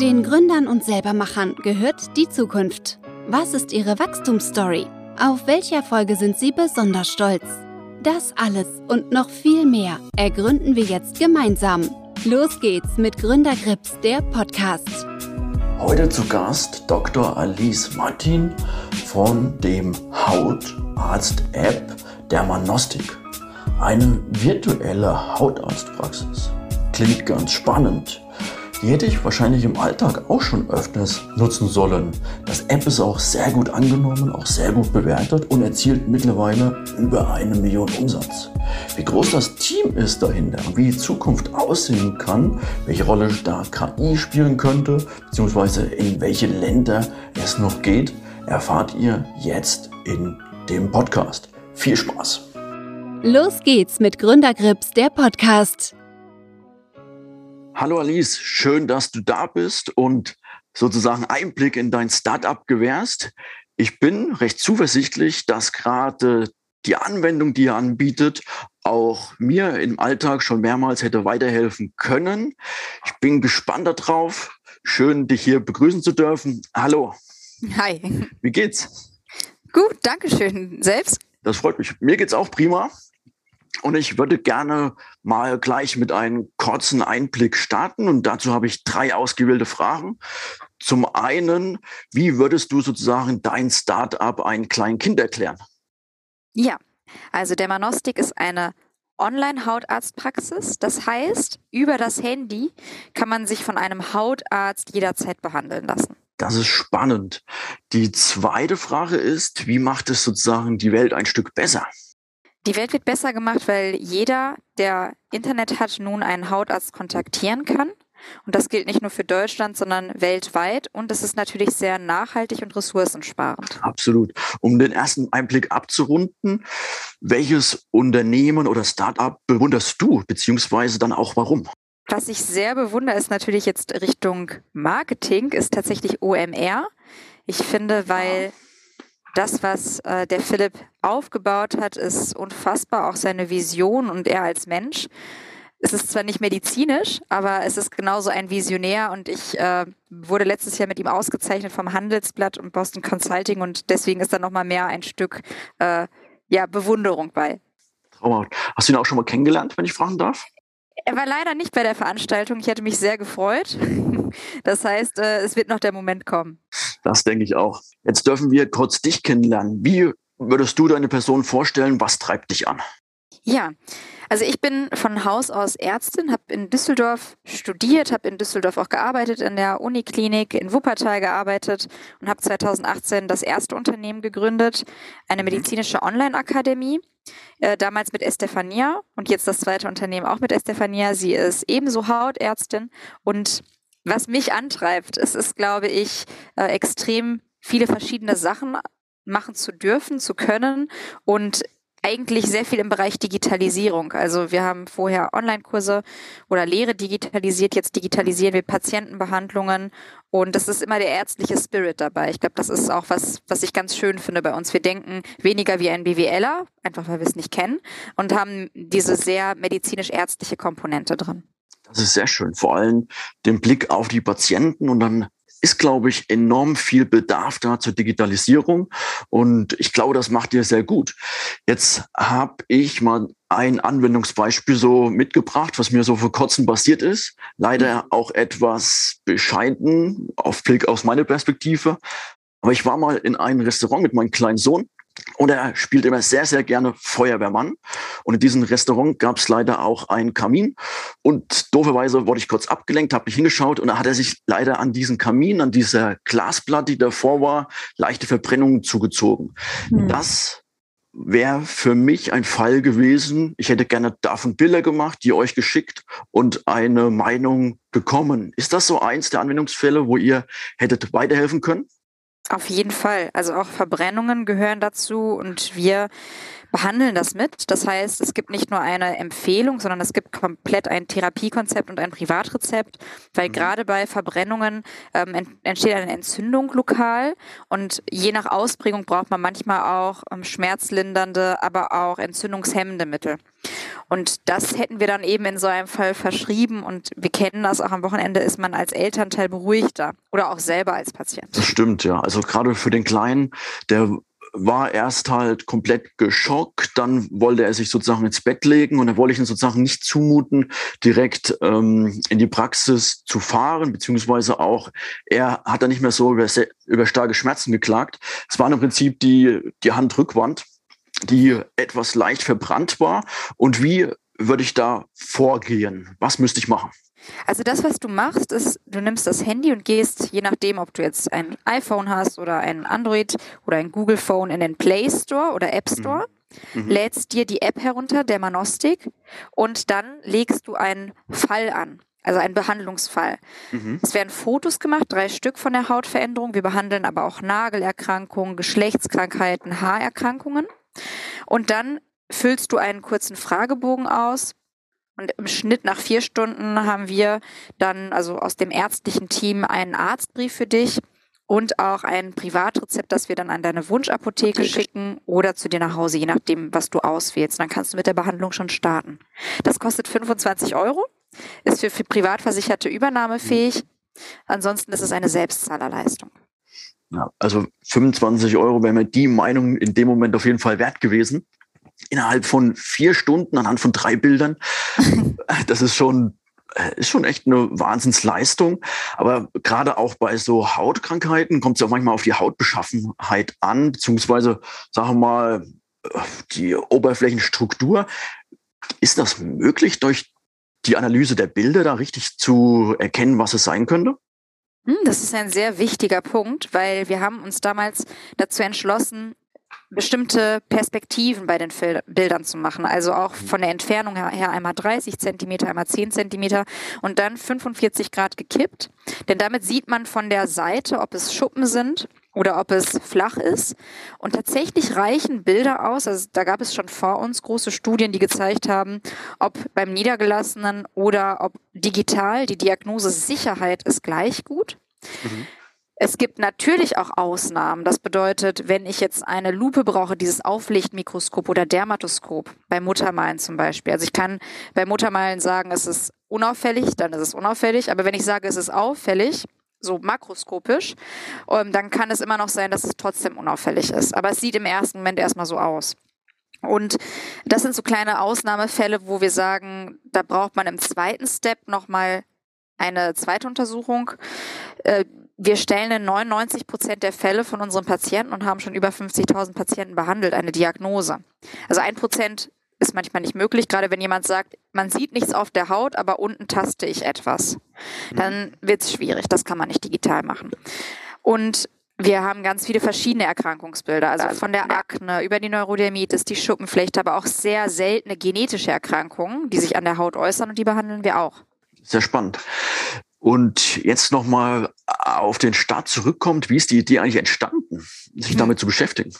Den Gründern und Selbermachern gehört die Zukunft. Was ist ihre Wachstumsstory? Auf welche Erfolge sind sie besonders stolz? Das alles und noch viel mehr ergründen wir jetzt gemeinsam. Los geht's mit Gründergrips, der Podcast. Heute zu Gast Dr. Alice Martin von dem Hautarzt-App Dermanostik. Eine virtuelle Hautarztpraxis. Klingt ganz spannend. Die hätte ich wahrscheinlich im Alltag auch schon öfters nutzen sollen. Das App ist auch sehr gut angenommen, auch sehr gut bewertet und erzielt mittlerweile über eine Million Umsatz. Wie groß das Team ist dahinter und wie die Zukunft aussehen kann, welche Rolle da KI spielen könnte, beziehungsweise in welche Länder es noch geht, erfahrt ihr jetzt in dem Podcast. Viel Spaß! Los geht's mit Gründergrips, der Podcast. Hallo Alice, schön, dass du da bist und sozusagen Einblick in dein Startup gewährst. Ich bin recht zuversichtlich, dass gerade die Anwendung, die ihr anbietet, auch mir im Alltag schon mehrmals hätte weiterhelfen können. Ich bin gespannt darauf. Schön, dich hier begrüßen zu dürfen. Hallo. Hi. Wie geht's? Gut, danke schön. Selbst? Das freut mich. Mir geht's auch prima. Und ich würde gerne mal gleich mit einem kurzen Einblick starten. Und dazu habe ich drei ausgewählte Fragen. Zum einen, wie würdest du sozusagen dein Startup einem kleinen Kind erklären? Ja, also Dermanostik ist eine Online-Hautarztpraxis. Das heißt, über das Handy kann man sich von einem Hautarzt jederzeit behandeln lassen. Das ist spannend. Die zweite Frage ist, wie macht es sozusagen die Welt ein Stück besser? Die Welt wird besser gemacht, weil jeder, der Internet hat, nun einen Hautarzt kontaktieren kann. Und das gilt nicht nur für Deutschland, sondern weltweit. Und es ist natürlich sehr nachhaltig und ressourcensparend. Absolut. Um den ersten Einblick abzurunden, welches Unternehmen oder Startup bewunderst du, beziehungsweise dann auch warum? Was ich sehr bewundere, ist natürlich jetzt Richtung Marketing, ist tatsächlich OMR. Ich finde, weil das, was äh, der Philipp aufgebaut hat, ist unfassbar, auch seine Vision und er als Mensch. Es ist zwar nicht medizinisch, aber es ist genauso ein Visionär und ich äh, wurde letztes Jahr mit ihm ausgezeichnet vom Handelsblatt und Boston Consulting und deswegen ist da nochmal mehr ein Stück äh, ja, Bewunderung bei. Traumhaft. Hast du ihn auch schon mal kennengelernt, wenn ich fragen darf? Er war leider nicht bei der Veranstaltung. Ich hätte mich sehr gefreut. Das heißt, äh, es wird noch der Moment kommen. Das denke ich auch. Jetzt dürfen wir kurz dich kennenlernen. Wie würdest du deine Person vorstellen? Was treibt dich an? Ja, also ich bin von Haus aus Ärztin, habe in Düsseldorf studiert, habe in Düsseldorf auch gearbeitet, in der Uniklinik in Wuppertal gearbeitet und habe 2018 das erste Unternehmen gegründet, eine mhm. medizinische Online-Akademie. Äh, damals mit Estefania und jetzt das zweite Unternehmen auch mit Estefania. Sie ist ebenso Hautärztin und was mich antreibt, es ist, glaube ich, äh, extrem viele verschiedene Sachen machen zu dürfen, zu können und eigentlich sehr viel im Bereich Digitalisierung. Also wir haben vorher Online-Kurse oder Lehre digitalisiert, jetzt digitalisieren wir Patientenbehandlungen und das ist immer der ärztliche Spirit dabei. Ich glaube, das ist auch was, was ich ganz schön finde bei uns. Wir denken weniger wie ein BWLer, einfach weil wir es nicht kennen und haben diese sehr medizinisch-ärztliche Komponente drin. Das ist sehr schön. Vor allem den Blick auf die Patienten und dann ist, glaube ich, enorm viel Bedarf da zur Digitalisierung. Und ich glaube, das macht ihr sehr gut. Jetzt habe ich mal ein Anwendungsbeispiel so mitgebracht, was mir so vor kurzem passiert ist. Leider auch etwas bescheiden auf Blick aus meiner Perspektive. Aber ich war mal in einem Restaurant mit meinem kleinen Sohn und er spielt immer sehr, sehr gerne Feuerwehrmann. Und in diesem Restaurant gab es leider auch einen Kamin. Und dooferweise wurde ich kurz abgelenkt, habe mich hingeschaut und da hat er sich leider an diesen Kamin, an dieser Glasplatte, die davor war, leichte Verbrennungen zugezogen. Mhm. Das wäre für mich ein Fall gewesen. Ich hätte gerne davon Bilder gemacht, die euch geschickt und eine Meinung bekommen. Ist das so eins der Anwendungsfälle, wo ihr hättet weiterhelfen können? Auf jeden Fall. Also auch Verbrennungen gehören dazu und wir behandeln das mit. Das heißt, es gibt nicht nur eine Empfehlung, sondern es gibt komplett ein Therapiekonzept und ein Privatrezept, weil mhm. gerade bei Verbrennungen ähm, entsteht eine Entzündung lokal und je nach Ausprägung braucht man manchmal auch ähm, schmerzlindernde, aber auch entzündungshemmende Mittel. Und das hätten wir dann eben in so einem Fall verschrieben und wir kennen das auch am Wochenende ist man als Elternteil beruhigter oder auch selber als Patient. Das stimmt, ja. Also gerade für den Kleinen, der war erst halt komplett geschockt, dann wollte er sich sozusagen ins Bett legen und dann wollte ich ihn sozusagen nicht zumuten, direkt ähm, in die Praxis zu fahren, beziehungsweise auch, er hat dann nicht mehr so über, über starke Schmerzen geklagt. Es war im Prinzip die, die Handrückwand, die etwas leicht verbrannt war. Und wie würde ich da vorgehen? Was müsste ich machen? Also das, was du machst, ist, du nimmst das Handy und gehst, je nachdem, ob du jetzt ein iPhone hast oder ein Android oder ein Google Phone in den Play Store oder App Store, mhm. mhm. lädst dir die App herunter, der Manostik, und dann legst du einen Fall an. Also einen Behandlungsfall. Mhm. Es werden Fotos gemacht, drei Stück von der Hautveränderung. Wir behandeln aber auch Nagelerkrankungen, Geschlechtskrankheiten, Haarerkrankungen. Und dann füllst du einen kurzen Fragebogen aus, und im Schnitt nach vier Stunden haben wir dann, also aus dem ärztlichen Team, einen Arztbrief für dich und auch ein Privatrezept, das wir dann an deine Wunschapotheke okay. schicken oder zu dir nach Hause, je nachdem, was du auswählst. Dann kannst du mit der Behandlung schon starten. Das kostet 25 Euro, ist für, für Privatversicherte übernahmefähig. Ansonsten ist es eine Selbstzahlerleistung. Ja, also 25 Euro wäre mir die Meinung in dem Moment auf jeden Fall wert gewesen innerhalb von vier Stunden anhand von drei Bildern. Das ist schon äh, ist schon echt eine Wahnsinnsleistung. Aber gerade auch bei so Hautkrankheiten kommt es ja manchmal auf die Hautbeschaffenheit an, beziehungsweise, sagen wir mal, äh, die Oberflächenstruktur. Ist das möglich, durch die Analyse der Bilder da richtig zu erkennen, was es sein könnte? Hm, das ist ein sehr wichtiger Punkt, weil wir haben uns damals dazu entschlossen, bestimmte Perspektiven bei den Bildern zu machen. Also auch mhm. von der Entfernung her einmal 30 Zentimeter, einmal 10 Zentimeter und dann 45 Grad gekippt. Denn damit sieht man von der Seite, ob es Schuppen sind oder ob es flach ist. Und tatsächlich reichen Bilder aus. Also da gab es schon vor uns große Studien, die gezeigt haben, ob beim Niedergelassenen oder ob digital die Diagnose Sicherheit ist gleich gut. Mhm. Es gibt natürlich auch Ausnahmen. Das bedeutet, wenn ich jetzt eine Lupe brauche, dieses Auflichtmikroskop oder Dermatoskop, bei Muttermalen zum Beispiel. Also ich kann bei Muttermalen sagen, es ist unauffällig, dann ist es unauffällig. Aber wenn ich sage, es ist auffällig, so makroskopisch, ähm, dann kann es immer noch sein, dass es trotzdem unauffällig ist. Aber es sieht im ersten Moment erstmal so aus. Und das sind so kleine Ausnahmefälle, wo wir sagen, da braucht man im zweiten Step nochmal eine zweite Untersuchung. Wir stellen in 99 Prozent der Fälle von unseren Patienten und haben schon über 50.000 Patienten behandelt eine Diagnose. Also ein Prozent ist manchmal nicht möglich, gerade wenn jemand sagt, man sieht nichts auf der Haut, aber unten taste ich etwas. Dann wird es schwierig, das kann man nicht digital machen. Und wir haben ganz viele verschiedene Erkrankungsbilder, also von der Akne über die Neurodermitis, die Schuppenflechte, aber auch sehr seltene genetische Erkrankungen, die sich an der Haut äußern und die behandeln wir auch. Sehr spannend. Und jetzt nochmal auf den Start zurückkommt, wie ist die Idee eigentlich entstanden, sich hm. damit zu beschäftigen?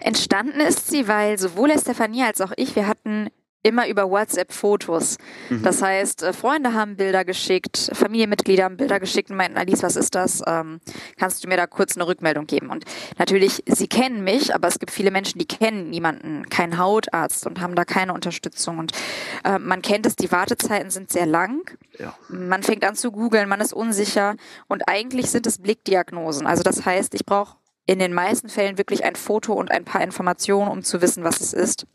Entstanden ist sie, weil sowohl Stefanie als auch ich, wir hatten immer über WhatsApp Fotos. Mhm. Das heißt, äh, Freunde haben Bilder geschickt, Familienmitglieder haben Bilder geschickt und meinten, Alice, was ist das? Ähm, kannst du mir da kurz eine Rückmeldung geben? Und natürlich, sie kennen mich, aber es gibt viele Menschen, die kennen niemanden, keinen Hautarzt und haben da keine Unterstützung. Und äh, man kennt es, die Wartezeiten sind sehr lang. Ja. Man fängt an zu googeln, man ist unsicher und eigentlich sind es Blickdiagnosen. Also das heißt, ich brauche in den meisten Fällen wirklich ein Foto und ein paar Informationen, um zu wissen, was es ist.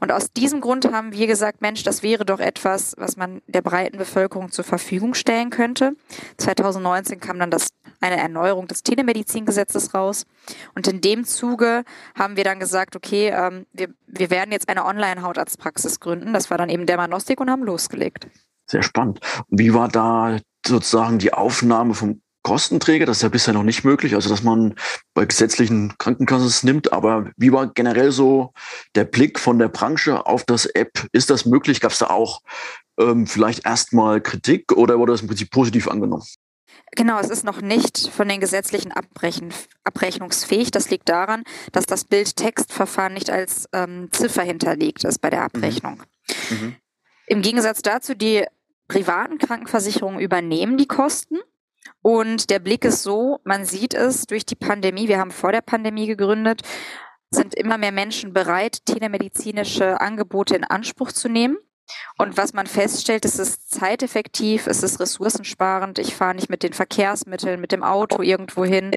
Und aus diesem Grund haben wir gesagt, Mensch, das wäre doch etwas, was man der breiten Bevölkerung zur Verfügung stellen könnte. 2019 kam dann das, eine Erneuerung des Telemedizingesetzes raus. Und in dem Zuge haben wir dann gesagt, okay, ähm, wir, wir werden jetzt eine Online-Hautarztpraxis gründen. Das war dann eben Dermanostik und haben losgelegt. Sehr spannend. Wie war da sozusagen die Aufnahme vom Kostenträger, das ist ja bisher noch nicht möglich, also dass man bei gesetzlichen Krankenkassen es nimmt, aber wie war generell so der Blick von der Branche auf das App? Ist das möglich? Gab es da auch ähm, vielleicht erstmal Kritik oder wurde das im Prinzip positiv angenommen? Genau, es ist noch nicht von den gesetzlichen Abbrechen, abrechnungsfähig. Das liegt daran, dass das Bild-Text-Verfahren nicht als ähm, Ziffer hinterlegt ist bei der mhm. Abrechnung. Mhm. Im Gegensatz dazu, die privaten Krankenversicherungen übernehmen die Kosten und der Blick ist so, man sieht es durch die Pandemie, wir haben vor der Pandemie gegründet, sind immer mehr Menschen bereit, telemedizinische Angebote in Anspruch zu nehmen. Und was man feststellt, es ist zeiteffektiv, es ist ressourcensparend. Ich fahre nicht mit den Verkehrsmitteln, mit dem Auto irgendwo hin.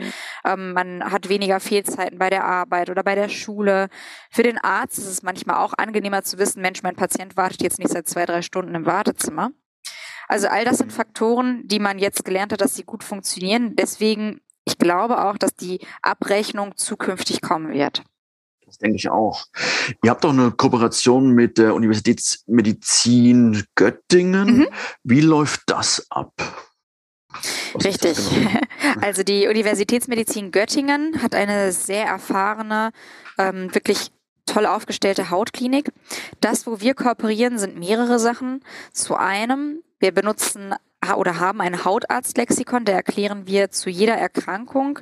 Ähm, man hat weniger Fehlzeiten bei der Arbeit oder bei der Schule. Für den Arzt ist es manchmal auch angenehmer zu wissen, Mensch, mein Patient wartet jetzt nicht seit zwei, drei Stunden im Wartezimmer. Also all das sind Faktoren, die man jetzt gelernt hat, dass sie gut funktionieren. Deswegen, ich glaube auch, dass die Abrechnung zukünftig kommen wird. Das denke ich auch. Ihr habt doch eine Kooperation mit der Universitätsmedizin Göttingen. Mhm. Wie läuft das ab? Was Richtig. Genau? Also die Universitätsmedizin Göttingen hat eine sehr erfahrene, ähm, wirklich toll aufgestellte Hautklinik. Das, wo wir kooperieren, sind mehrere Sachen. Zu einem, wir benutzen oder haben ein Hautarztlexikon, da erklären wir zu jeder Erkrankung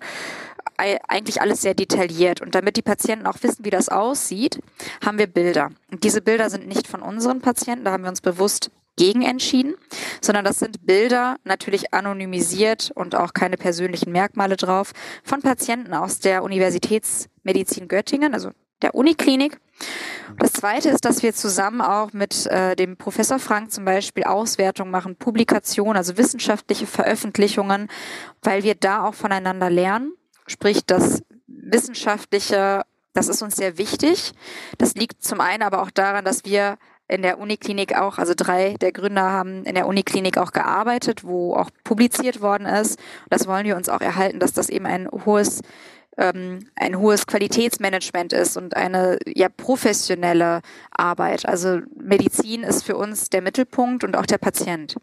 eigentlich alles sehr detailliert. Und damit die Patienten auch wissen, wie das aussieht, haben wir Bilder. Und diese Bilder sind nicht von unseren Patienten, da haben wir uns bewusst gegen entschieden, sondern das sind Bilder, natürlich anonymisiert und auch keine persönlichen Merkmale drauf, von Patienten aus der Universitätsmedizin Göttingen, also der Uniklinik. Das zweite ist, dass wir zusammen auch mit äh, dem Professor Frank zum Beispiel Auswertungen machen, Publikationen, also wissenschaftliche Veröffentlichungen, weil wir da auch voneinander lernen. Sprich, das Wissenschaftliche, das ist uns sehr wichtig. Das liegt zum einen aber auch daran, dass wir in der Uniklinik auch, also drei der Gründer haben in der Uniklinik auch gearbeitet, wo auch publiziert worden ist. Das wollen wir uns auch erhalten, dass das eben ein hohes ähm, ein hohes Qualitätsmanagement ist und eine ja professionelle Arbeit. Also Medizin ist für uns der Mittelpunkt und auch der Patient.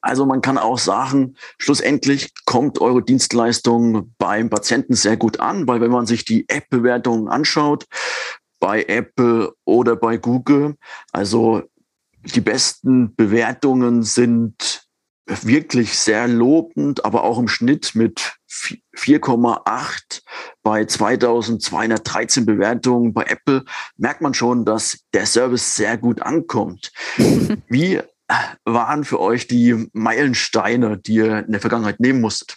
Also man kann auch sagen, schlussendlich kommt eure Dienstleistung beim Patienten sehr gut an, weil wenn man sich die App-Bewertungen anschaut, bei Apple oder bei Google, also die besten Bewertungen sind wirklich sehr lobend, aber auch im Schnitt mit 4,8 bei 2213 Bewertungen bei Apple merkt man schon, dass der Service sehr gut ankommt. Wie waren für euch die Meilensteine, die ihr in der Vergangenheit nehmen musstet?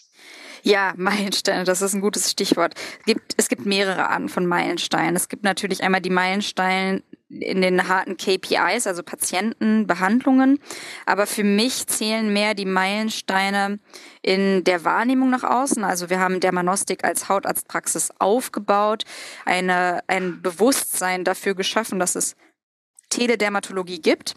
Ja, Meilensteine, das ist ein gutes Stichwort. Es gibt, es gibt mehrere Arten von Meilensteinen. Es gibt natürlich einmal die Meilensteine in den harten KPIs, also Patientenbehandlungen. Aber für mich zählen mehr die Meilensteine in der Wahrnehmung nach außen. Also wir haben Dermanostik als Hautarztpraxis aufgebaut, eine, ein Bewusstsein dafür geschaffen, dass es Teledermatologie gibt.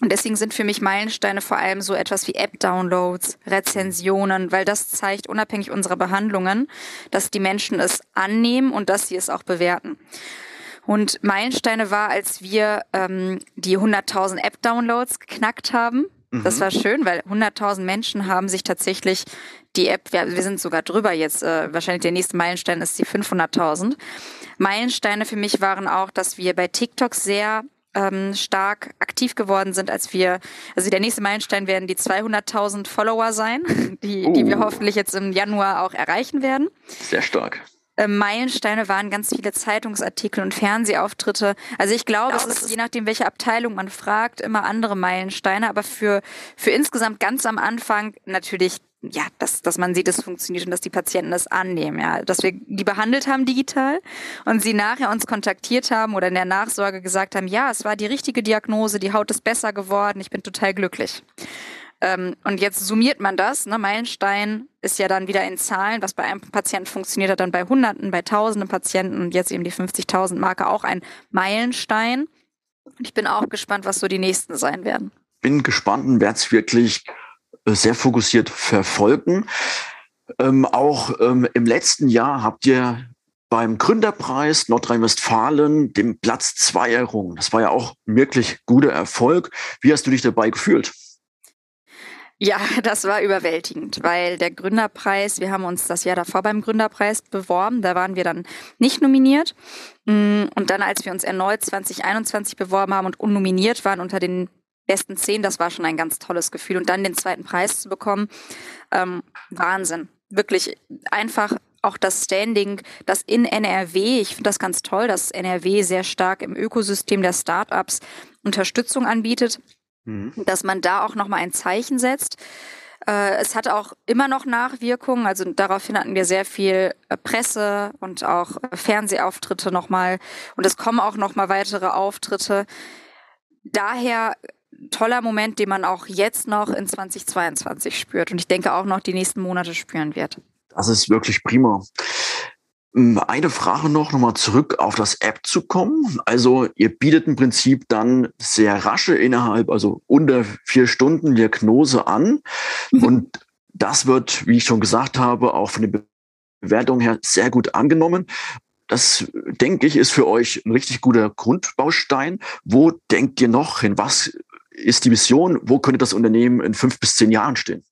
Und deswegen sind für mich Meilensteine vor allem so etwas wie App-Downloads, Rezensionen, weil das zeigt unabhängig unserer Behandlungen, dass die Menschen es annehmen und dass sie es auch bewerten. Und Meilensteine war, als wir ähm, die 100.000 App-Downloads geknackt haben. Das mhm. war schön, weil 100.000 Menschen haben sich tatsächlich die App, wir, wir sind sogar drüber jetzt, äh, wahrscheinlich der nächste Meilenstein ist die 500.000. Meilensteine für mich waren auch, dass wir bei TikTok sehr ähm, stark aktiv geworden sind, als wir, also der nächste Meilenstein werden die 200.000 Follower sein, die, uh. die wir oh. hoffentlich jetzt im Januar auch erreichen werden. Sehr stark. Ähm, Meilensteine waren ganz viele Zeitungsartikel und Fernsehauftritte. Also ich glaube, es ist je nachdem, welche Abteilung man fragt, immer andere Meilensteine. Aber für, für insgesamt ganz am Anfang natürlich ja, dass, dass man sieht, es funktioniert und dass die Patienten es annehmen, ja, dass wir die behandelt haben digital und sie nachher uns kontaktiert haben oder in der Nachsorge gesagt haben, ja, es war die richtige Diagnose, die Haut ist besser geworden, ich bin total glücklich. Ähm, und jetzt summiert man das, ne, Meilenstein ist ja dann wieder in Zahlen, was bei einem Patienten funktioniert hat, dann bei Hunderten, bei Tausenden Patienten und jetzt eben die 50.000 Marke auch ein Meilenstein. Und ich bin auch gespannt, was so die nächsten sein werden. Bin gespannt und werde es wirklich sehr fokussiert verfolgen. Ähm, auch ähm, im letzten Jahr habt ihr beim Gründerpreis Nordrhein-Westfalen den Platz zwei errungen. Das war ja auch wirklich guter Erfolg. Wie hast du dich dabei gefühlt? Ja, das war überwältigend, weil der Gründerpreis, wir haben uns das Jahr davor beim Gründerpreis beworben, da waren wir dann nicht nominiert. Mm, und dann, als wir uns erneut 2021 beworben haben und unnominiert waren unter den besten zehn, das war schon ein ganz tolles Gefühl. Und dann den zweiten Preis zu bekommen, ähm, Wahnsinn. Wirklich einfach auch das Standing, das in NRW, ich finde das ganz toll, dass NRW sehr stark im Ökosystem der Startups Unterstützung anbietet, mhm. dass man da auch nochmal ein Zeichen setzt. Äh, es hat auch immer noch Nachwirkungen. Also daraufhin hatten wir sehr viel äh, Presse und auch äh, Fernsehauftritte nochmal. Und es kommen auch nochmal weitere Auftritte. Daher toller Moment, den man auch jetzt noch in 2022 spürt und ich denke auch noch die nächsten Monate spüren wird. Das ist wirklich prima. Hm, eine Frage noch, nochmal zurück auf das App zu kommen. Also ihr bietet im Prinzip dann sehr rasche innerhalb, also unter vier Stunden Diagnose an. Mhm. Und das wird, wie ich schon gesagt habe, auch von der Bewertung her sehr gut angenommen. Das, denke ich, ist für euch ein richtig guter Grundbaustein. Wo denkt ihr noch hin? Was ist die Vision? Wo könnte das Unternehmen in fünf bis zehn Jahren stehen?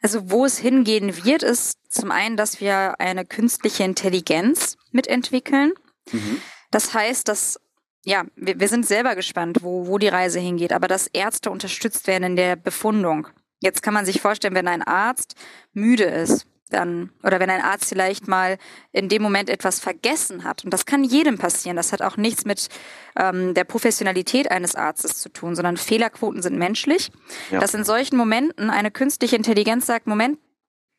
Also wo es hingehen wird, ist zum einen, dass wir eine künstliche Intelligenz mitentwickeln. Mhm. Das heißt, dass ja, wir, wir sind selber gespannt, wo, wo die Reise hingeht, aber dass Ärzte unterstützt werden in der Befundung. Jetzt kann man sich vorstellen, wenn ein Arzt müde ist, dann, oder wenn ein Arzt vielleicht mal in dem Moment etwas vergessen hat, und das kann jedem passieren, das hat auch nichts mit ähm, der Professionalität eines Arztes zu tun, sondern Fehlerquoten sind menschlich, ja. dass in solchen Momenten eine künstliche Intelligenz sagt, Moment,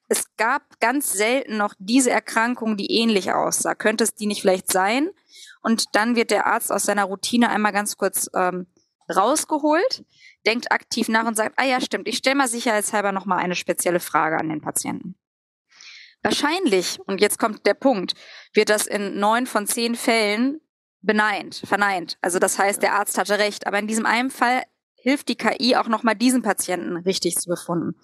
es gab ganz selten noch diese Erkrankung, die ähnlich aussah. Könnte es die nicht vielleicht sein? Und dann wird der Arzt aus seiner Routine einmal ganz kurz ähm, rausgeholt, denkt aktiv nach und sagt, ah ja, stimmt, ich stelle mal sicherheitshalber nochmal eine spezielle Frage an den Patienten. Wahrscheinlich, und jetzt kommt der Punkt, wird das in neun von zehn Fällen beneint, verneint. Also das heißt, der Arzt hatte recht. Aber in diesem einen Fall hilft die KI auch nochmal diesen Patienten richtig zu befunden.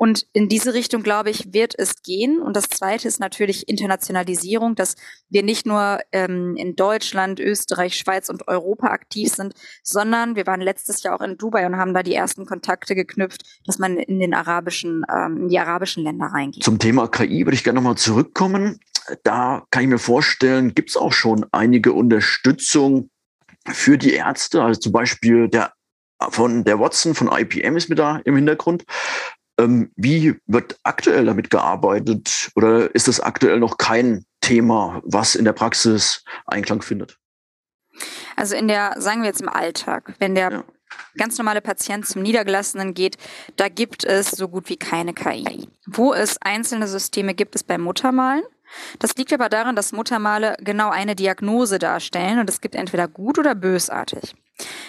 Und in diese Richtung, glaube ich, wird es gehen. Und das Zweite ist natürlich Internationalisierung, dass wir nicht nur ähm, in Deutschland, Österreich, Schweiz und Europa aktiv sind, sondern wir waren letztes Jahr auch in Dubai und haben da die ersten Kontakte geknüpft, dass man in den arabischen, ähm, in die arabischen Länder reingeht. Zum Thema KI würde ich gerne nochmal zurückkommen. Da kann ich mir vorstellen, gibt es auch schon einige Unterstützung für die Ärzte, also zum Beispiel der von der Watson von IPM ist mit da im Hintergrund. Ähm, wie wird aktuell damit gearbeitet oder ist das aktuell noch kein Thema, was in der Praxis Einklang findet? Also in der, sagen wir jetzt im Alltag, wenn der ja. ganz normale Patient zum Niedergelassenen geht, da gibt es so gut wie keine KI. Wo es einzelne Systeme gibt, ist beim Muttermalen. Das liegt aber daran, dass Muttermale genau eine Diagnose darstellen und es gibt entweder gut oder bösartig.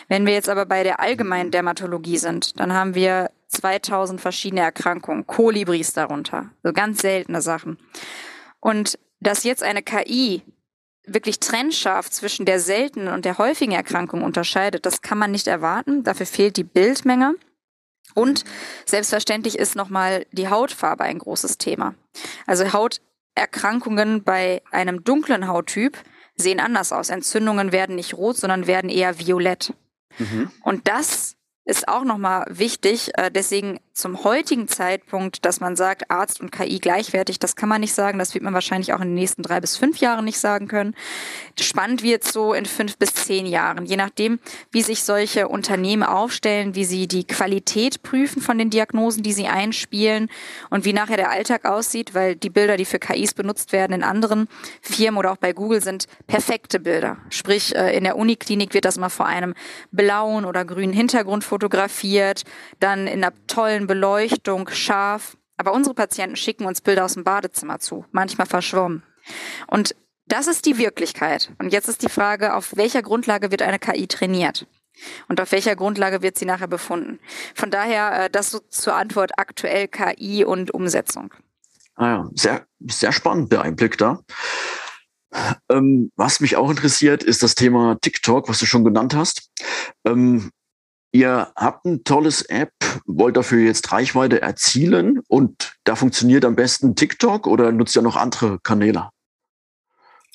Wenn wir jetzt aber bei der allgemeinen Dermatologie sind, dann haben wir 2000 verschiedene Erkrankungen, Kolibris darunter, so ganz seltene Sachen. Und dass jetzt eine KI wirklich trennscharf zwischen der seltenen und der häufigen Erkrankung unterscheidet, das kann man nicht erwarten. Dafür fehlt die Bildmenge. Und selbstverständlich ist nochmal die Hautfarbe ein großes Thema. Also Hauterkrankungen bei einem dunklen Hauttyp sehen anders aus. Entzündungen werden nicht rot, sondern werden eher violett. Mhm. Und das ist auch nochmal wichtig. Äh, deswegen zum heutigen Zeitpunkt, dass man sagt, Arzt und KI gleichwertig, das kann man nicht sagen. Das wird man wahrscheinlich auch in den nächsten drei bis fünf Jahren nicht sagen können. Spannend wird so in fünf bis zehn Jahren, je nachdem, wie sich solche Unternehmen aufstellen, wie sie die Qualität prüfen von den Diagnosen, die sie einspielen und wie nachher der Alltag aussieht, weil die Bilder, die für KIs benutzt werden in anderen Firmen oder auch bei Google sind perfekte Bilder. Sprich, äh, in der Uniklinik wird das mal vor einem blauen oder grünen Hintergrund fotografiert, dann in einer tollen Beleuchtung, scharf. Aber unsere Patienten schicken uns Bilder aus dem Badezimmer zu, manchmal verschwommen. Und das ist die Wirklichkeit. Und jetzt ist die Frage, auf welcher Grundlage wird eine KI trainiert? Und auf welcher Grundlage wird sie nachher befunden? Von daher, äh, das so zur Antwort aktuell KI und Umsetzung. Ah ja, sehr, sehr spannend, Einblick da. Ähm, was mich auch interessiert, ist das Thema TikTok, was du schon genannt hast. Ähm, Ihr habt ein tolles App, wollt dafür jetzt Reichweite erzielen und da funktioniert am besten TikTok oder nutzt ihr noch andere Kanäle?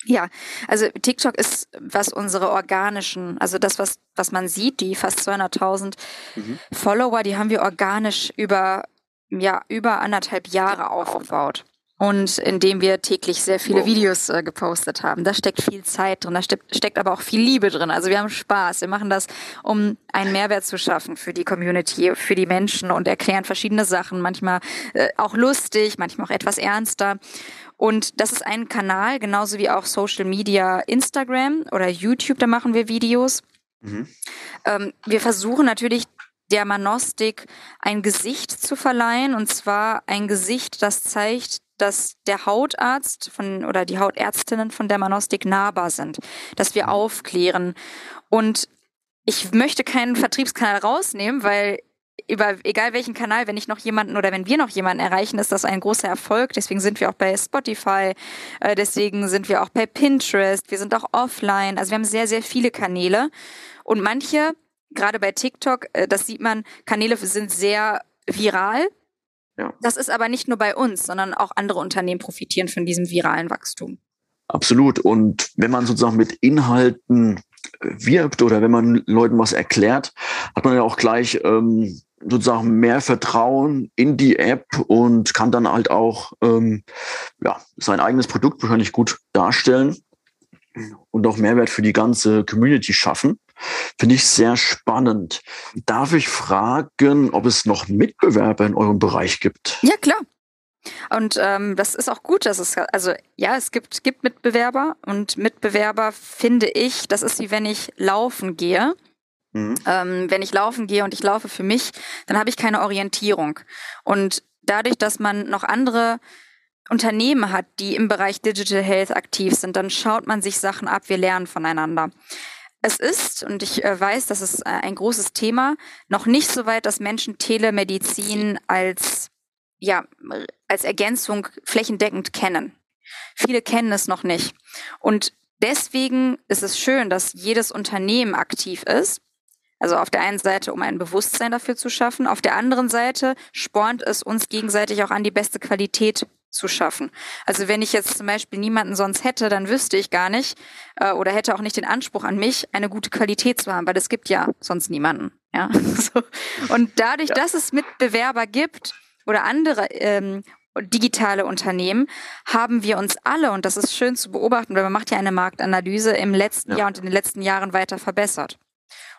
Ja, also TikTok ist, was unsere organischen, also das, was, was man sieht, die fast 200.000 mhm. Follower, die haben wir organisch über, ja, über anderthalb Jahre aufgebaut und indem wir täglich sehr viele Videos äh, gepostet haben. Da steckt viel Zeit drin, da steckt, steckt aber auch viel Liebe drin. Also wir haben Spaß. Wir machen das, um einen Mehrwert zu schaffen für die Community, für die Menschen und erklären verschiedene Sachen, manchmal äh, auch lustig, manchmal auch etwas ernster. Und das ist ein Kanal, genauso wie auch Social Media, Instagram oder YouTube, da machen wir Videos. Mhm. Ähm, wir versuchen natürlich Dermanostik ein Gesicht zu verleihen, und zwar ein Gesicht, das zeigt, dass der Hautarzt von oder die Hautärztinnen von Dermanostik nahbar sind, dass wir aufklären. Und ich möchte keinen Vertriebskanal rausnehmen, weil über egal welchen Kanal, wenn ich noch jemanden oder wenn wir noch jemanden erreichen, ist das ein großer Erfolg. Deswegen sind wir auch bei Spotify, äh, deswegen sind wir auch bei Pinterest, wir sind auch offline. Also wir haben sehr, sehr viele Kanäle. Und manche, gerade bei TikTok, äh, das sieht man, Kanäle sind sehr viral. Ja. Das ist aber nicht nur bei uns, sondern auch andere Unternehmen profitieren von diesem viralen Wachstum. Absolut. Und wenn man sozusagen mit Inhalten wirbt oder wenn man Leuten was erklärt, hat man ja auch gleich ähm, sozusagen mehr Vertrauen in die App und kann dann halt auch ähm, ja, sein eigenes Produkt wahrscheinlich gut darstellen und auch Mehrwert für die ganze Community schaffen. Finde ich sehr spannend. Darf ich fragen, ob es noch Mitbewerber in eurem Bereich gibt? Ja, klar. Und ähm, das ist auch gut, dass es, also ja, es gibt, gibt Mitbewerber und Mitbewerber finde ich, das ist wie wenn ich laufen gehe. Mhm. Ähm, wenn ich laufen gehe und ich laufe für mich, dann habe ich keine Orientierung. Und dadurch, dass man noch andere Unternehmen hat, die im Bereich Digital Health aktiv sind, dann schaut man sich Sachen ab, wir lernen voneinander. Es ist, und ich äh, weiß, das ist äh, ein großes Thema, noch nicht so weit, dass Menschen Telemedizin als ja, als Ergänzung flächendeckend kennen. Viele kennen es noch nicht. Und deswegen ist es schön, dass jedes Unternehmen aktiv ist. Also auf der einen Seite, um ein Bewusstsein dafür zu schaffen. Auf der anderen Seite spornt es uns gegenseitig auch an, die beste Qualität zu schaffen. Also wenn ich jetzt zum Beispiel niemanden sonst hätte, dann wüsste ich gar nicht äh, oder hätte auch nicht den Anspruch an mich, eine gute Qualität zu haben, weil es gibt ja sonst niemanden. Ja, so. Und dadurch, ja. dass es Mitbewerber gibt, oder andere ähm, digitale Unternehmen, haben wir uns alle, und das ist schön zu beobachten, weil man macht ja eine Marktanalyse, im letzten ja. Jahr und in den letzten Jahren weiter verbessert.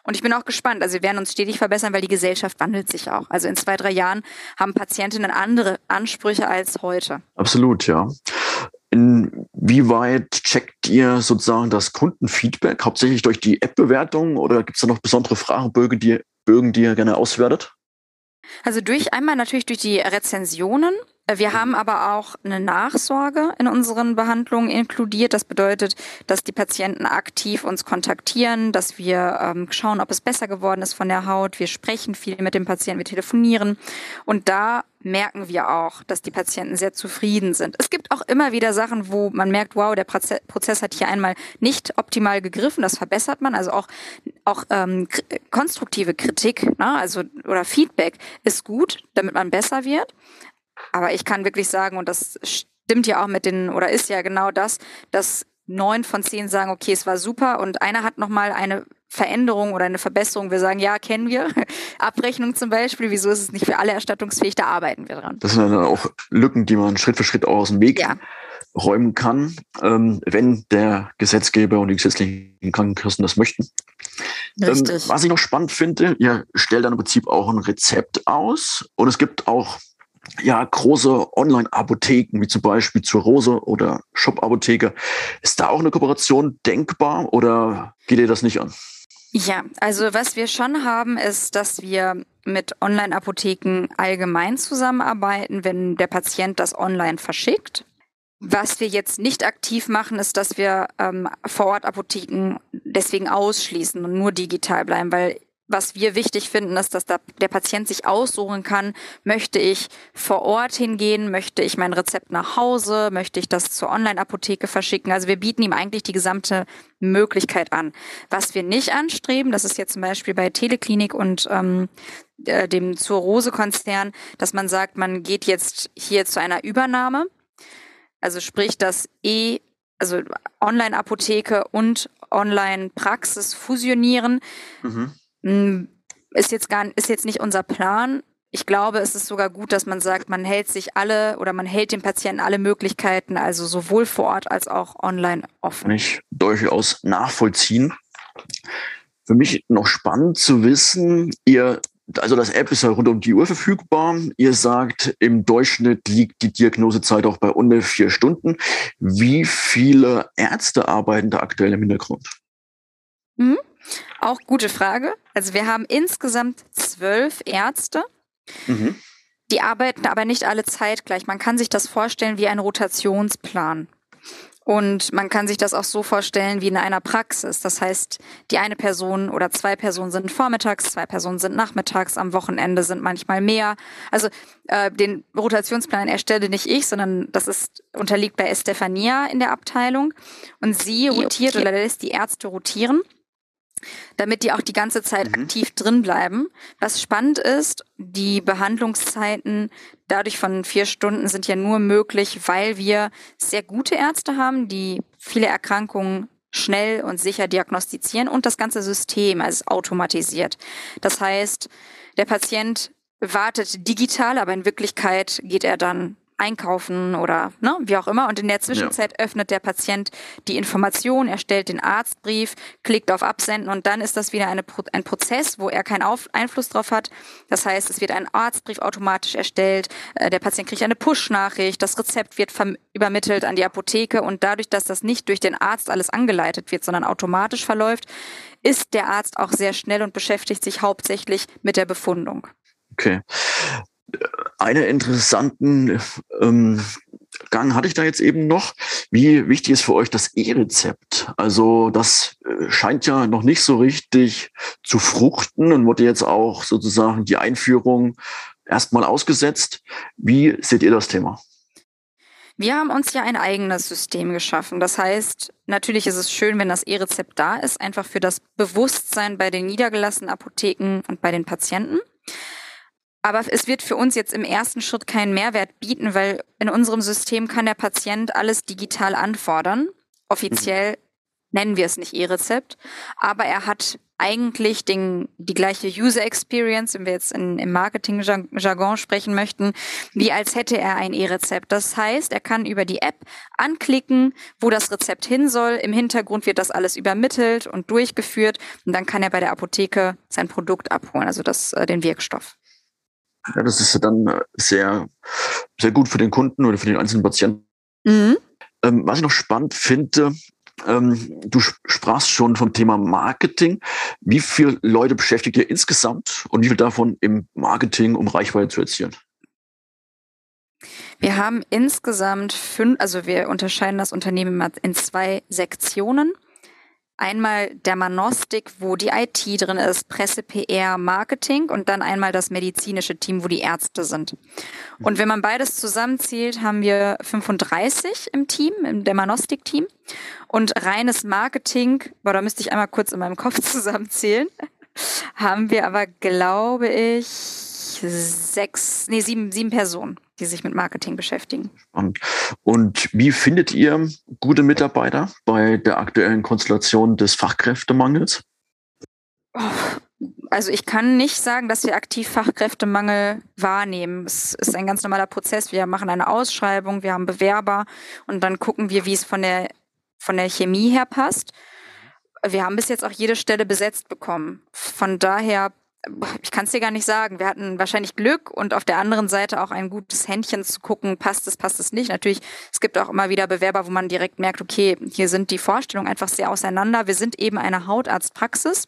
Und ich bin auch gespannt. Also wir werden uns stetig verbessern, weil die Gesellschaft wandelt sich auch. Also in zwei, drei Jahren haben Patientinnen andere Ansprüche als heute. Absolut, ja. Inwieweit checkt ihr sozusagen das Kundenfeedback? Hauptsächlich durch die App-Bewertung oder gibt es da noch besondere Fragebögen, die, Bögen, die ihr gerne auswertet? Also durch einmal natürlich durch die Rezensionen. Wir haben aber auch eine Nachsorge in unseren Behandlungen inkludiert. Das bedeutet, dass die Patienten aktiv uns kontaktieren, dass wir ähm, schauen, ob es besser geworden ist von der Haut. Wir sprechen viel mit dem Patienten, wir telefonieren. Und da merken wir auch, dass die Patienten sehr zufrieden sind. Es gibt auch immer wieder Sachen, wo man merkt, wow, der Prozess hat hier einmal nicht optimal gegriffen. Das verbessert man. Also auch, auch ähm, konstruktive Kritik, ne? also oder Feedback ist gut, damit man besser wird. Aber ich kann wirklich sagen, und das stimmt ja auch mit den, oder ist ja genau das, dass neun von zehn sagen, okay, es war super und einer hat nochmal eine Veränderung oder eine Verbesserung. Wir sagen, ja, kennen wir. Abrechnung zum Beispiel. Wieso ist es nicht für alle erstattungsfähig? Da arbeiten wir dran. Das sind dann auch Lücken, die man Schritt für Schritt auch aus dem Weg ja. räumen kann, ähm, wenn der Gesetzgeber und die gesetzlichen Krankenkassen das möchten. Ähm, was ich noch spannend finde, ihr stellt dann im Prinzip auch ein Rezept aus und es gibt auch ja, große Online-Apotheken, wie zum Beispiel zur Rose oder Shop-Apotheke. Ist da auch eine Kooperation denkbar oder geht ihr das nicht an? Ja, also was wir schon haben, ist, dass wir mit Online-Apotheken allgemein zusammenarbeiten, wenn der Patient das online verschickt. Was wir jetzt nicht aktiv machen, ist, dass wir ähm, Vor-Ort-Apotheken deswegen ausschließen und nur digital bleiben, weil was wir wichtig finden, ist, dass der, der Patient sich aussuchen kann, möchte ich vor Ort hingehen, möchte ich mein Rezept nach Hause, möchte ich das zur Online-Apotheke verschicken. Also wir bieten ihm eigentlich die gesamte Möglichkeit an. Was wir nicht anstreben, das ist jetzt zum Beispiel bei Teleklinik und ähm, äh, dem zur Rose-Konzern, dass man sagt, man geht jetzt hier zu einer Übernahme. Also sprich, dass E also Online-Apotheke und Online-Praxis fusionieren. Mhm. Hm, ist jetzt gar ist jetzt nicht unser Plan. Ich glaube, es ist sogar gut, dass man sagt, man hält sich alle oder man hält dem Patienten alle Möglichkeiten, also sowohl vor Ort als auch online offen. Kann ich durchaus nachvollziehen. Für mich noch spannend zu wissen, ihr, also das App ist ja rund um die Uhr verfügbar. Ihr sagt, im Durchschnitt liegt die Diagnosezeit auch bei unter vier Stunden. Wie viele Ärzte arbeiten da aktuell im Hintergrund? Auch gute Frage. Also wir haben insgesamt zwölf Ärzte. Mhm. Die arbeiten aber nicht alle zeitgleich. Man kann sich das vorstellen wie ein Rotationsplan. Und man kann sich das auch so vorstellen wie in einer Praxis. Das heißt, die eine Person oder zwei Personen sind vormittags, zwei Personen sind nachmittags, am Wochenende sind manchmal mehr. Also äh, den Rotationsplan erstelle nicht ich, sondern das ist unterliegt bei Estefania in der Abteilung. Und sie rotiert oder lässt die Ärzte rotieren damit die auch die ganze Zeit mhm. aktiv drin bleiben. Was spannend ist, die Behandlungszeiten dadurch von vier Stunden sind ja nur möglich, weil wir sehr gute Ärzte haben, die viele Erkrankungen schnell und sicher diagnostizieren und das ganze System als automatisiert. Das heißt, der Patient wartet digital, aber in Wirklichkeit geht er dann einkaufen oder ne, wie auch immer. Und in der Zwischenzeit ja. öffnet der Patient die Information, erstellt den Arztbrief, klickt auf Absenden und dann ist das wieder eine, ein Prozess, wo er keinen auf Einfluss drauf hat. Das heißt, es wird ein Arztbrief automatisch erstellt, äh, der Patient kriegt eine Push-Nachricht, das Rezept wird übermittelt an die Apotheke und dadurch, dass das nicht durch den Arzt alles angeleitet wird, sondern automatisch verläuft, ist der Arzt auch sehr schnell und beschäftigt sich hauptsächlich mit der Befundung. Okay einen interessanten ähm, Gang hatte ich da jetzt eben noch. Wie wichtig ist für euch das E-Rezept? Also das äh, scheint ja noch nicht so richtig zu fruchten und wurde jetzt auch sozusagen die Einführung erstmal ausgesetzt. Wie seht ihr das Thema? Wir haben uns ja ein eigenes System geschaffen. Das heißt, natürlich ist es schön, wenn das E-Rezept da ist, einfach für das Bewusstsein bei den niedergelassenen Apotheken und bei den Patienten. Aber es wird für uns jetzt im ersten Schritt keinen Mehrwert bieten, weil in unserem System kann der Patient alles digital anfordern. Offiziell mhm. nennen wir es nicht E-Rezept, aber er hat eigentlich den, die gleiche User Experience, wenn wir jetzt in, im Marketing-Jargon sprechen möchten, wie als hätte er ein E-Rezept. Das heißt, er kann über die App anklicken, wo das Rezept hin soll. Im Hintergrund wird das alles übermittelt und durchgeführt und dann kann er bei der Apotheke sein Produkt abholen, also das, äh, den Wirkstoff. Ja, das ist dann äh, sehr, sehr gut für den Kunden oder für den einzelnen Patienten. Mhm. Ähm, was ich noch spannend finde, ähm, du sprachst schon vom Thema Marketing. Wie viele Leute beschäftigt ihr insgesamt und wie viel davon im Marketing, um Reichweite zu erzielen? Wir haben insgesamt fünf, also wir unterscheiden das Unternehmen in zwei Sektionen. Einmal der Manostik, wo die IT drin ist, Presse, PR, Marketing und dann einmal das medizinische Team, wo die Ärzte sind. Und wenn man beides zusammenzählt, haben wir 35 im Team, im Manostik-Team. Und reines Marketing, boah, da müsste ich einmal kurz in meinem Kopf zusammenzählen, haben wir aber, glaube ich, sechs, nee, sieben, sieben Personen die sich mit Marketing beschäftigen. Spannend. Und wie findet ihr gute Mitarbeiter bei der aktuellen Konstellation des Fachkräftemangels? Also ich kann nicht sagen, dass wir aktiv Fachkräftemangel wahrnehmen. Es ist ein ganz normaler Prozess. Wir machen eine Ausschreibung, wir haben Bewerber und dann gucken wir, wie es von der, von der Chemie her passt. Wir haben bis jetzt auch jede Stelle besetzt bekommen. Von daher ich kann es dir gar nicht sagen. Wir hatten wahrscheinlich Glück und auf der anderen Seite auch ein gutes Händchen zu gucken, passt es, passt es nicht. Natürlich, es gibt auch immer wieder Bewerber, wo man direkt merkt, okay, hier sind die Vorstellungen einfach sehr auseinander. Wir sind eben eine Hautarztpraxis.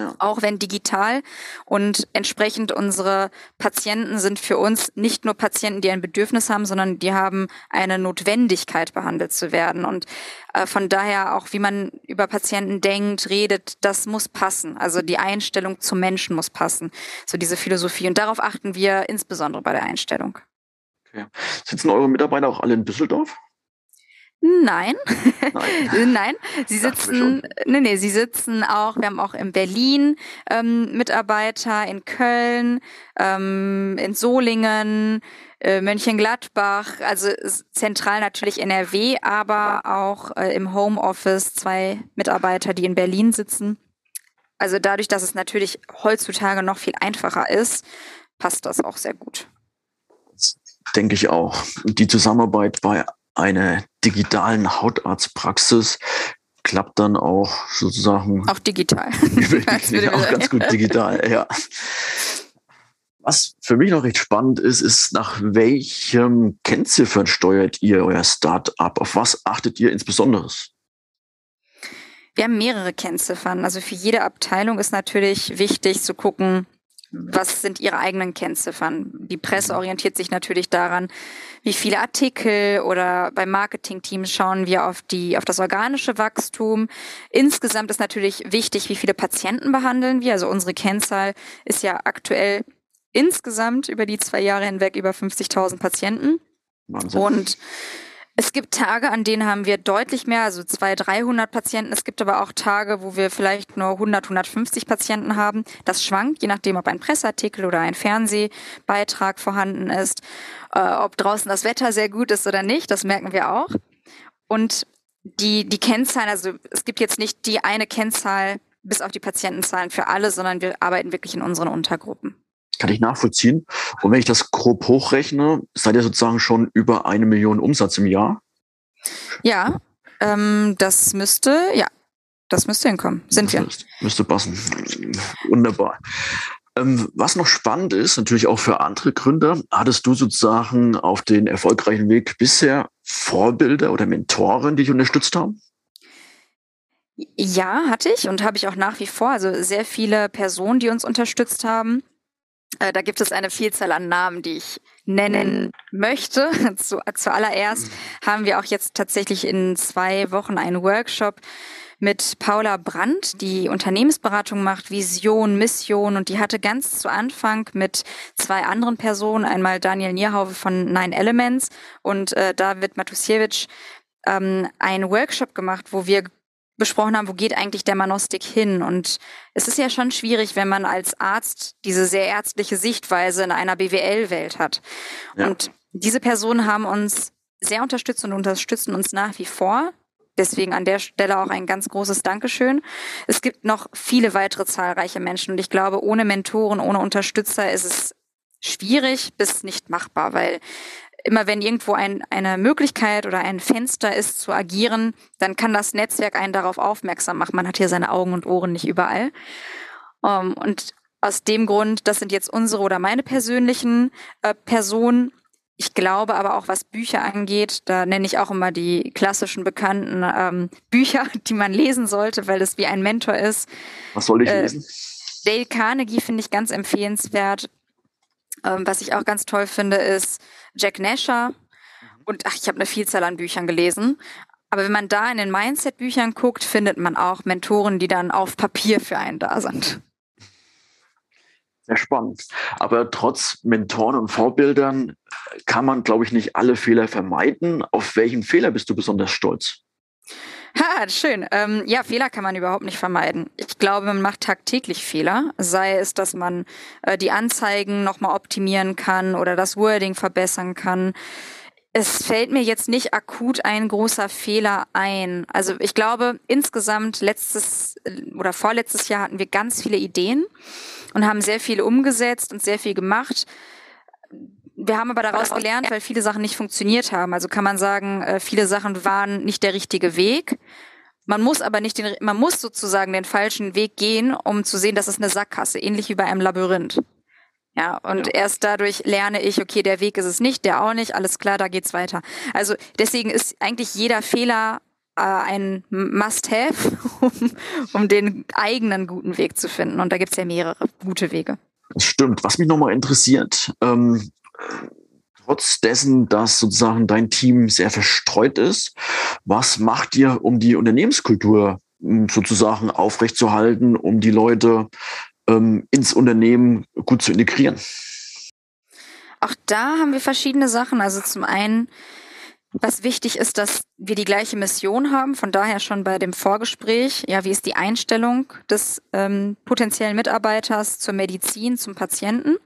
Ja. Auch wenn digital. Und entsprechend unsere Patienten sind für uns nicht nur Patienten, die ein Bedürfnis haben, sondern die haben eine Notwendigkeit, behandelt zu werden. Und äh, von daher auch, wie man über Patienten denkt, redet, das muss passen. Also die Einstellung zum Menschen muss passen. So diese Philosophie. Und darauf achten wir insbesondere bei der Einstellung. Okay. Sitzen eure Mitarbeiter auch alle in Düsseldorf? Nein. Nein. Nein. Sie sitzen, nee, nee, sie sitzen auch, wir haben auch in Berlin ähm, Mitarbeiter, in Köln, ähm, in Solingen, äh, Mönchengladbach, also zentral natürlich NRW, aber auch äh, im Homeoffice zwei Mitarbeiter, die in Berlin sitzen. Also dadurch, dass es natürlich heutzutage noch viel einfacher ist, passt das auch sehr gut. denke ich auch. Die Zusammenarbeit bei einer digitalen Hautarztpraxis klappt dann auch sozusagen. Auch digital. auch ganz gut digital, ja. Was für mich noch recht spannend ist, ist, nach welchem Kennziffern steuert ihr euer Start-up? Auf was achtet ihr insbesondere? Wir haben mehrere Kennziffern. Also für jede Abteilung ist natürlich wichtig zu gucken, was sind ihre eigenen Kennziffern. Die Presse orientiert sich natürlich daran, wie viele Artikel oder beim Marketingteam schauen wir auf die, auf das organische Wachstum. Insgesamt ist natürlich wichtig, wie viele Patienten behandeln wir. Also unsere Kennzahl ist ja aktuell insgesamt über die zwei Jahre hinweg über 50.000 Patienten. Wahnsinn. Und es gibt Tage, an denen haben wir deutlich mehr, also 200, 300 Patienten. Es gibt aber auch Tage, wo wir vielleicht nur 100, 150 Patienten haben. Das schwankt, je nachdem, ob ein Presseartikel oder ein Fernsehbeitrag vorhanden ist, äh, ob draußen das Wetter sehr gut ist oder nicht. Das merken wir auch. Und die, die Kennzahlen, also es gibt jetzt nicht die eine Kennzahl bis auf die Patientenzahlen für alle, sondern wir arbeiten wirklich in unseren Untergruppen. Kann ich nachvollziehen. Und wenn ich das grob hochrechne, seid ihr sozusagen schon über eine Million Umsatz im Jahr? Ja, ähm, das müsste, ja, das müsste hinkommen. Sind das wir. Müsste passen. Wunderbar. Ähm, was noch spannend ist, natürlich auch für andere Gründer, hattest du sozusagen auf den erfolgreichen Weg bisher Vorbilder oder Mentoren, die dich unterstützt haben? Ja, hatte ich und habe ich auch nach wie vor. Also sehr viele Personen, die uns unterstützt haben. Äh, da gibt es eine Vielzahl an Namen, die ich nennen möchte. Zu, zuallererst haben wir auch jetzt tatsächlich in zwei Wochen einen Workshop mit Paula Brandt, die Unternehmensberatung macht, Vision, Mission und die hatte ganz zu Anfang mit zwei anderen Personen, einmal Daniel Nierhaufe von Nine Elements und äh, David Matusiewicz, ähm, einen Workshop gemacht, wo wir besprochen haben, wo geht eigentlich der Manostik hin? Und es ist ja schon schwierig, wenn man als Arzt diese sehr ärztliche Sichtweise in einer BWL-Welt hat. Ja. Und diese Personen haben uns sehr unterstützt und unterstützen uns nach wie vor. Deswegen an der Stelle auch ein ganz großes Dankeschön. Es gibt noch viele weitere zahlreiche Menschen und ich glaube, ohne Mentoren, ohne Unterstützer ist es schwierig bis nicht machbar, weil immer wenn irgendwo ein, eine Möglichkeit oder ein Fenster ist zu agieren, dann kann das Netzwerk einen darauf aufmerksam machen. Man hat hier seine Augen und Ohren nicht überall. Um, ähm, und aus dem Grund, das sind jetzt unsere oder meine persönlichen äh, Personen. Ich glaube aber auch, was Bücher angeht, da nenne ich auch immer die klassischen bekannten ähm, Bücher, die man lesen sollte, weil es wie ein Mentor ist. Was soll ich äh, lesen? Dale Carnegie finde ich ganz empfehlenswert. Ähm, was ich auch ganz toll finde, ist Jack Nasher. Und ach, ich habe eine Vielzahl an Büchern gelesen. Aber wenn man da in den Mindset-Büchern guckt, findet man auch Mentoren, die dann auf Papier für einen da sind. Sehr spannend. Aber trotz Mentoren und Vorbildern kann man, glaube ich, nicht alle Fehler vermeiden. Auf welchen Fehler bist du besonders stolz? Ha, schön. Ähm, ja, Fehler kann man überhaupt nicht vermeiden. Ich glaube, man macht tagtäglich Fehler. Sei es, dass man äh, die Anzeigen nochmal optimieren kann oder das Wording verbessern kann. Es fällt mir jetzt nicht akut ein großer Fehler ein. Also ich glaube, insgesamt letztes oder vorletztes Jahr hatten wir ganz viele Ideen und haben sehr viel umgesetzt und sehr viel gemacht wir haben aber daraus gelernt, weil viele Sachen nicht funktioniert haben. Also kann man sagen, äh, viele Sachen waren nicht der richtige Weg. Man muss aber nicht den, man muss sozusagen den falschen Weg gehen, um zu sehen, das ist eine Sackgasse, ähnlich wie bei einem Labyrinth. Ja, und ja. erst dadurch lerne ich, okay, der Weg ist es nicht, der auch nicht, alles klar, da geht's weiter. Also deswegen ist eigentlich jeder Fehler äh, ein Must-Have, um, um den eigenen guten Weg zu finden. Und da gibt's ja mehrere gute Wege. Das stimmt. Was mich nochmal interessiert, ähm, trotz dessen, dass sozusagen dein Team sehr verstreut ist, was macht ihr, um die Unternehmenskultur hm, sozusagen aufrechtzuerhalten, um die Leute ähm, ins Unternehmen gut zu integrieren? Auch da haben wir verschiedene Sachen. Also zum einen, was wichtig ist, dass wir die gleiche Mission haben. Von daher schon bei dem Vorgespräch, ja, wie ist die Einstellung des ähm, potenziellen Mitarbeiters zur Medizin, zum Patienten?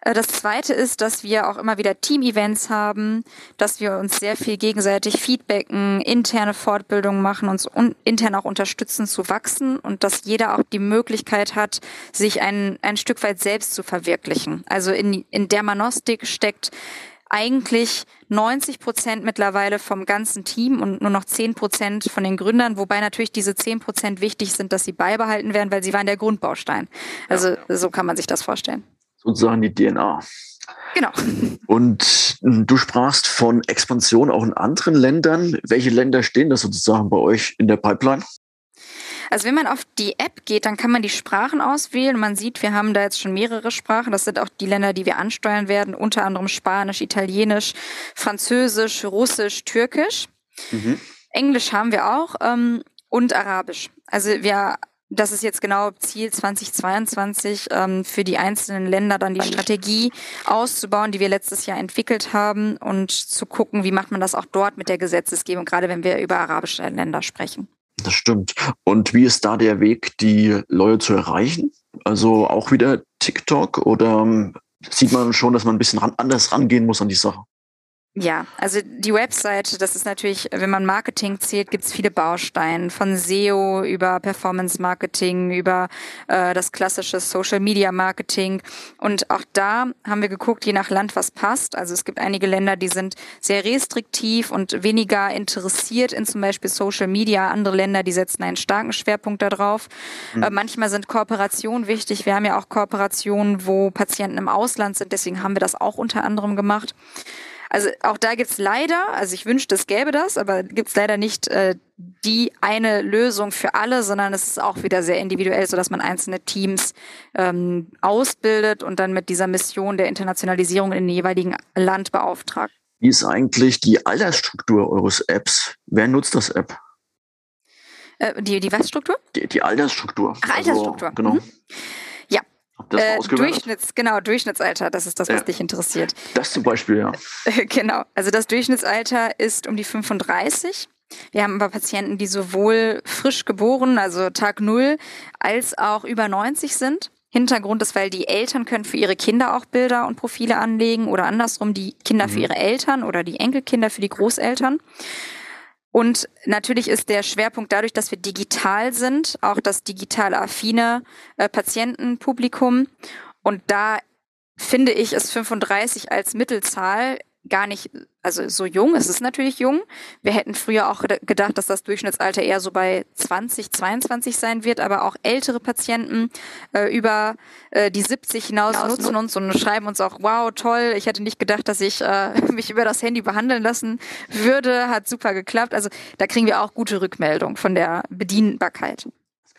Äh, das zweite ist, dass wir auch immer wieder Team-Events haben, dass wir uns sehr viel gegenseitig feedbacken, interne Fortbildungen machen, uns intern auch unterstützen zu wachsen und dass jeder auch die Möglichkeit hat, sich ein, ein Stück weit selbst zu verwirklichen. Also in, in der Manostik steckt eigentlich 90 Prozent mittlerweile vom ganzen Team und nur noch 10 Prozent von den Gründern, wobei natürlich diese 10 Prozent wichtig sind, dass sie beibehalten werden, weil sie waren der Grundbaustein. Also so kann man sich das vorstellen sozusagen die DNA. Genau. Und du sprachst von Expansion auch in anderen Ländern. Welche Länder stehen da sozusagen bei euch in der Pipeline? Also wenn man auf die App geht, dann kann man die Sprachen auswählen. Man sieht, wir haben da jetzt schon mehrere Sprachen. Das sind auch die Länder, die wir ansteuern werden, unter anderem Spanisch, Italienisch, Französisch, Russisch, Türkisch. Mhm. Englisch haben wir auch ähm, und Arabisch. Also wir das ist jetzt genau Ziel 2022 ähm, für die einzelnen Länder dann die Strategie auszubauen, die wir letztes Jahr entwickelt haben und zu gucken, wie macht man das auch dort mit der Gesetzesgebung, gerade wenn wir über arabische Länder sprechen. Das stimmt. Und wie ist da der Weg, die Leute zu erreichen? Also auch wieder TikTok oder ähm, sieht man schon, dass man ein bisschen anders rangehen muss an die Sache? Ja, also die Webseite, das ist natürlich, wenn man Marketing zählt, gibt es viele Bausteine, von SEO über Performance Marketing, über äh, das klassische Social Media Marketing. Und auch da haben wir geguckt, je nach Land, was passt. Also es gibt einige Länder, die sind sehr restriktiv und weniger interessiert in zum Beispiel Social Media. Andere Länder, die setzen einen starken Schwerpunkt darauf. Mhm. Äh, manchmal sind Kooperationen wichtig. Wir haben ja auch Kooperationen, wo Patienten im Ausland sind. Deswegen haben wir das auch unter anderem gemacht. Also auch da gibt's leider, also ich wünschte, es gäbe das, aber gibt's leider nicht äh, die eine Lösung für alle, sondern es ist auch wieder sehr individuell, so dass man einzelne Teams ähm, ausbildet und dann mit dieser Mission der Internationalisierung in dem jeweiligen Land beauftragt. Wie ist eigentlich die Altersstruktur eures Apps? Wer nutzt das App? Äh, die, die was Struktur? Die, die Altersstruktur. Ach, Altersstruktur. Also, genau. Mhm. Äh, Durchschnitts, genau, Durchschnittsalter, das ist das, was ja. dich interessiert. Das zum Beispiel, ja. genau. Also das Durchschnittsalter ist um die 35. Wir haben aber Patienten, die sowohl frisch geboren, also Tag Null, als auch über 90 sind. Hintergrund ist, weil die Eltern können für ihre Kinder auch Bilder und Profile anlegen oder andersrum die Kinder mhm. für ihre Eltern oder die Enkelkinder für die Großeltern. Und natürlich ist der Schwerpunkt dadurch, dass wir digital sind, auch das digital affine äh, Patientenpublikum. Und da finde ich, ist 35 als Mittelzahl gar nicht, also so jung, es ist natürlich jung. Wir hätten früher auch gedacht, dass das Durchschnittsalter eher so bei 20, 22 sein wird, aber auch ältere Patienten äh, über äh, die 70 hinaus nutzen uns und schreiben uns auch, wow, toll, ich hätte nicht gedacht, dass ich äh, mich über das Handy behandeln lassen würde, hat super geklappt. Also da kriegen wir auch gute Rückmeldung von der Bedienbarkeit.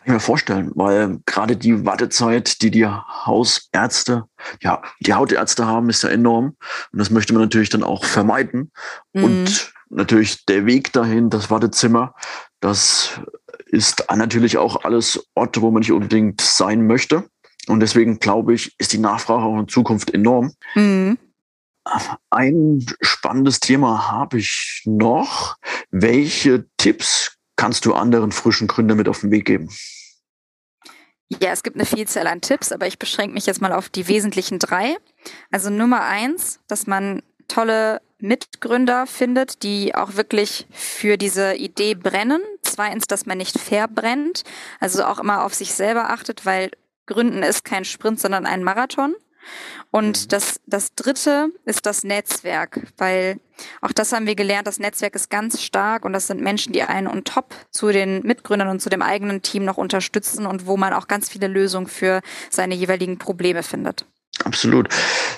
Kann ich mir vorstellen, weil gerade die Wartezeit, die die Hausärzte, ja, die Hautärzte haben, ist ja enorm. Und das möchte man natürlich dann auch vermeiden. Mhm. Und natürlich der Weg dahin, das Wartezimmer, das ist natürlich auch alles Orte, wo man nicht unbedingt sein möchte. Und deswegen glaube ich, ist die Nachfrage auch in Zukunft enorm. Mhm. Ein spannendes Thema habe ich noch. Welche Tipps kannst du anderen frischen Gründern mit auf den Weg geben? Ja, es gibt eine Vielzahl an Tipps, aber ich beschränke mich jetzt mal auf die wesentlichen drei. Also Nummer eins, dass man tolle Mitgründer findet, die auch wirklich für diese Idee brennen. Zweitens, dass man nicht verbrennt, also auch immer auf sich selber achtet, weil Gründen ist kein Sprint, sondern ein Marathon. Und mhm. das, das dritte ist das Netzwerk, weil auch das haben wir gelernt, das Netzwerk ist ganz stark und das sind Menschen, die einen on top zu den Mitgründern und zu dem eigenen Team noch unterstützen und wo man auch ganz viele Lösungen für seine jeweiligen Probleme findet. Absolut.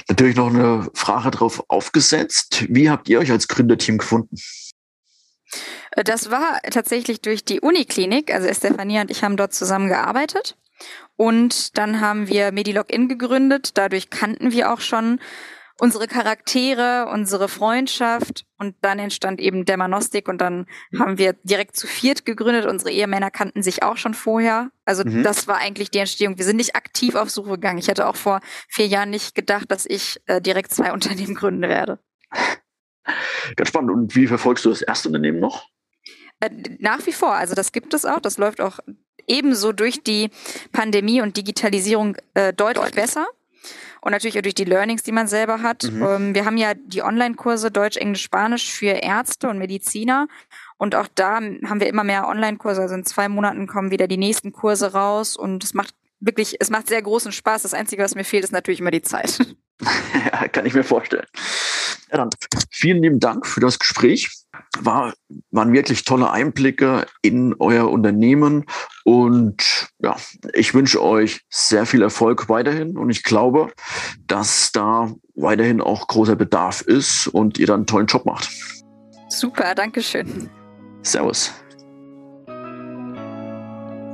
Natürlich noch eine Frage drauf aufgesetzt. Wie habt ihr euch als Gründerteam gefunden? Das war tatsächlich durch die Uniklinik. Also Estefania und ich haben dort zusammengearbeitet. Und dann haben wir Medilogin gegründet. Dadurch kannten wir auch schon unsere Charaktere, unsere Freundschaft und dann entstand eben Dermanostik und dann haben wir direkt zu viert gegründet. Unsere Ehemänner kannten sich auch schon vorher. Also mhm. das war eigentlich die Entstehung. Wir sind nicht aktiv auf Suche gegangen. Ich hätte auch vor vier Jahren nicht gedacht, dass ich äh, direkt zwei Unternehmen gründen werde. Ganz spannend. Und wie verfolgst du das erste Unternehmen noch? Äh, nach wie vor. Also das gibt es auch. Das läuft auch ebenso durch die Pandemie und Digitalisierung äh, deutlich besser. Und natürlich auch durch die Learnings, die man selber hat. Mhm. Ähm, wir haben ja die Online-Kurse Deutsch, Englisch, Spanisch für Ärzte und Mediziner. Und auch da haben wir immer mehr Online-Kurse. Also in zwei Monaten kommen wieder die nächsten Kurse raus. Und es macht wirklich, es macht sehr großen Spaß. Das Einzige, was mir fehlt, ist natürlich immer die Zeit. ja, kann ich mir vorstellen. Ja, dann vielen lieben Dank für das Gespräch. War, waren wirklich tolle Einblicke in euer Unternehmen und ja, ich wünsche euch sehr viel Erfolg weiterhin und ich glaube, dass da weiterhin auch großer Bedarf ist und ihr dann einen tollen Job macht. Super, danke schön. Servus.